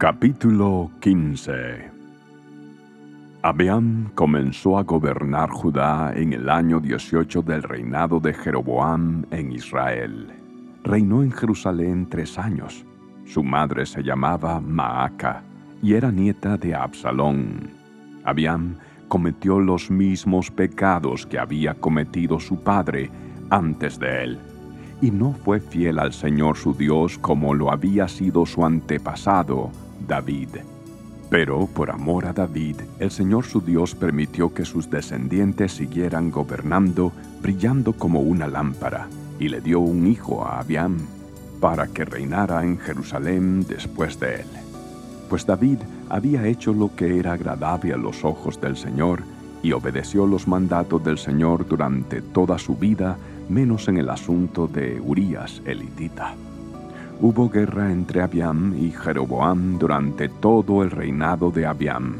Capítulo 15 Abiam comenzó a gobernar Judá en el año 18 del reinado de Jeroboam en Israel. Reinó en Jerusalén tres años. Su madre se llamaba Maaca y era nieta de Absalón. Abiam cometió los mismos pecados que había cometido su padre antes de él y no fue fiel al Señor su Dios como lo había sido su antepasado, David. Pero por amor a David, el Señor su Dios permitió que sus descendientes siguieran gobernando, brillando como una lámpara, y le dio un hijo a Abiam, para que reinara en Jerusalén después de él. Pues David había hecho lo que era agradable a los ojos del Señor, y obedeció los mandatos del Señor durante toda su vida, menos en el asunto de Urías elitita. Hubo guerra entre Abiam y Jeroboam durante todo el reinado de Abiam.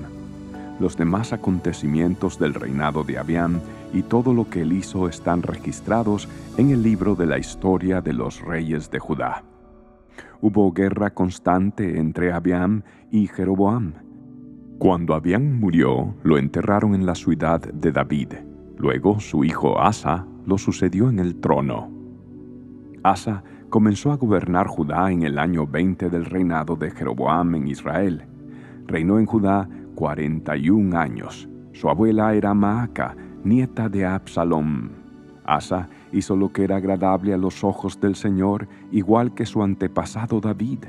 Los demás acontecimientos del reinado de Abiam y todo lo que él hizo están registrados en el libro de la historia de los reyes de Judá. Hubo guerra constante entre Abiam y Jeroboam. Cuando Abiam murió, lo enterraron en la ciudad de David. Luego su hijo Asa lo sucedió en el trono. Asa comenzó a gobernar Judá en el año 20 del reinado de Jeroboam en Israel. Reinó en Judá 41 años. Su abuela era Maaca, nieta de Absalom. Asa hizo lo que era agradable a los ojos del Señor, igual que su antepasado David.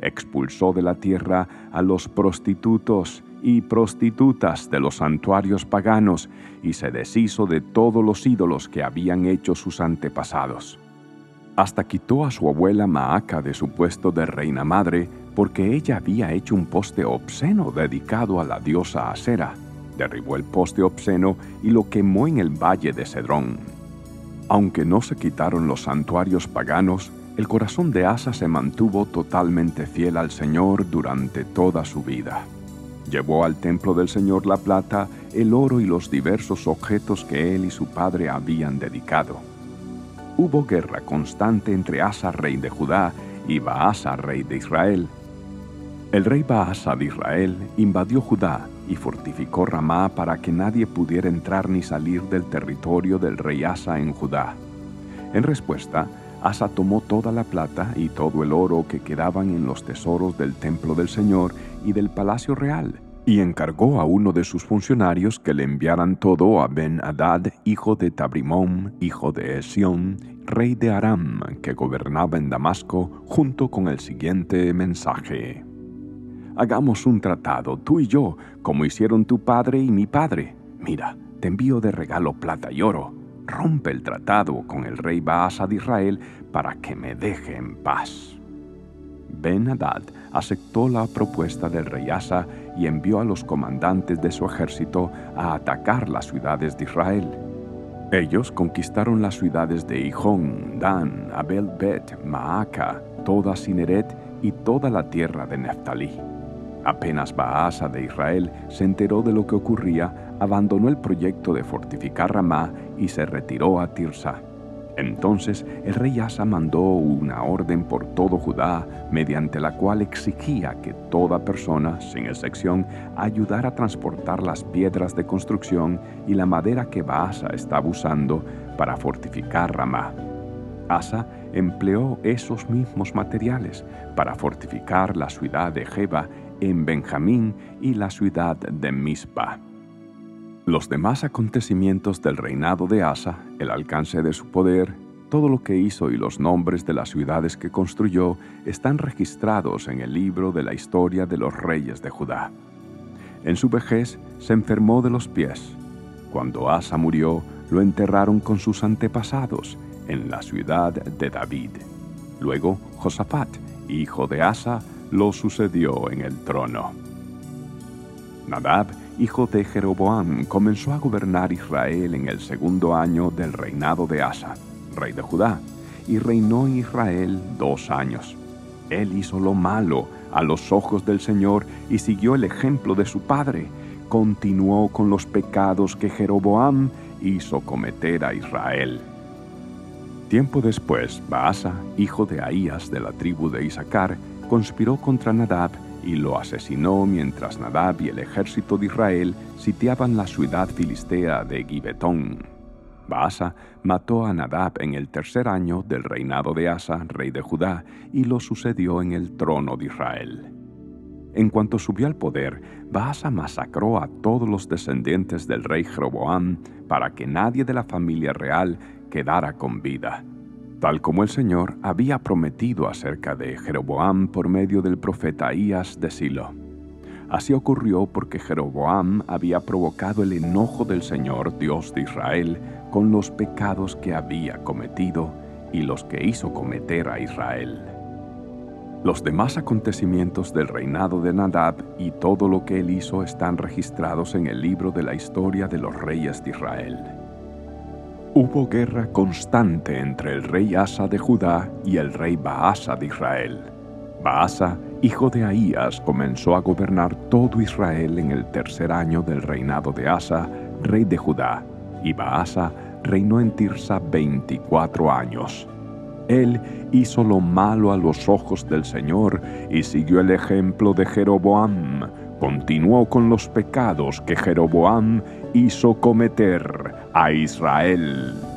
Expulsó de la tierra a los prostitutos y prostitutas de los santuarios paganos y se deshizo de todos los ídolos que habían hecho sus antepasados. Hasta quitó a su abuela Maaca de su puesto de reina madre porque ella había hecho un poste obsceno dedicado a la diosa Acera. Derribó el poste obsceno y lo quemó en el valle de Cedrón. Aunque no se quitaron los santuarios paganos, el corazón de Asa se mantuvo totalmente fiel al Señor durante toda su vida. Llevó al templo del Señor la plata, el oro y los diversos objetos que él y su padre habían dedicado. Hubo guerra constante entre Asa, rey de Judá, y Baasa, rey de Israel. El rey Baasa de Israel invadió Judá y fortificó Ramá para que nadie pudiera entrar ni salir del territorio del rey Asa en Judá. En respuesta, Asa tomó toda la plata y todo el oro que quedaban en los tesoros del templo del Señor y del palacio real, y encargó a uno de sus funcionarios que le enviaran todo a Ben-Hadad, hijo de Tabrimón, hijo de Esión, rey de Aram, que gobernaba en Damasco, junto con el siguiente mensaje. Hagamos un tratado, tú y yo, como hicieron tu padre y mi padre. Mira, te envío de regalo plata y oro. Rompe el tratado con el rey Baasa de Israel para que me deje en paz. Ben-Hadad aceptó la propuesta del rey Asa y envió a los comandantes de su ejército a atacar las ciudades de Israel. Ellos conquistaron las ciudades de Ijón, Dan, Abel-Bet, Maaca, toda Sineret y toda la tierra de Neftalí. Apenas Baasa de Israel se enteró de lo que ocurría, abandonó el proyecto de fortificar Ramá y se retiró a Tirsa. Entonces el rey Asa mandó una orden por todo Judá, mediante la cual exigía que toda persona, sin excepción, ayudara a transportar las piedras de construcción y la madera que Baasa estaba usando para fortificar Ramá. Asa empleó esos mismos materiales para fortificar la ciudad de Jeba en Benjamín y la ciudad de Mizpah. Los demás acontecimientos del reinado de Asa, el alcance de su poder, todo lo que hizo y los nombres de las ciudades que construyó están registrados en el libro de la historia de los reyes de Judá. En su vejez se enfermó de los pies. Cuando Asa murió, lo enterraron con sus antepasados en la ciudad de David. Luego Josafat, hijo de Asa, lo sucedió en el trono. Nadab hijo de Jeroboam, comenzó a gobernar Israel en el segundo año del reinado de Asa, rey de Judá, y reinó en Israel dos años. Él hizo lo malo a los ojos del Señor y siguió el ejemplo de su padre. Continuó con los pecados que Jeroboam hizo cometer a Israel. Tiempo después, Baasa, hijo de Ahías de la tribu de Isaacar, conspiró contra Nadab y lo asesinó mientras Nadab y el ejército de Israel sitiaban la ciudad filistea de Gibetón. Baasa mató a Nadab en el tercer año del reinado de Asa, rey de Judá, y lo sucedió en el trono de Israel. En cuanto subió al poder, Baasa masacró a todos los descendientes del rey Jeroboam para que nadie de la familia real quedara con vida, tal como el Señor había prometido acerca de Jeroboam por medio del profeta Ahías de Silo. Así ocurrió porque Jeroboam había provocado el enojo del Señor Dios de Israel con los pecados que había cometido y los que hizo cometer a Israel. Los demás acontecimientos del reinado de Nadab y todo lo que él hizo están registrados en el libro de la historia de los reyes de Israel. Hubo guerra constante entre el rey Asa de Judá y el rey Baasa de Israel. Baasa, hijo de Ahías, comenzó a gobernar todo Israel en el tercer año del reinado de Asa, rey de Judá, y Baasa reinó en Tirsa veinticuatro años. Él hizo lo malo a los ojos del Señor y siguió el ejemplo de Jeroboam. Continuó con los pecados que Jeroboam hizo cometer a Israel.